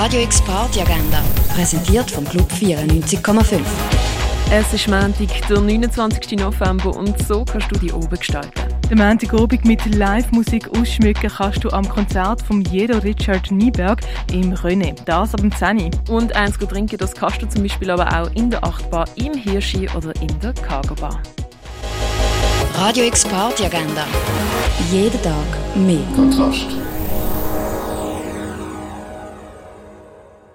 Radio X Party Agenda, präsentiert vom Club 94,5. Es ist Montag, der 29. November und so kannst du die oben gestalten. Den Montagabend mit Live-Musik ausschmücken kannst du am Konzert von Jedo Richard Nieberg im René. Das ab dem 10. Und eins trinken, das kannst du zum Beispiel aber auch in der Achtbar, im Hirschi oder in der Cargo Bar. Radio X Party Agenda. Jeden Tag mehr. Kontrast.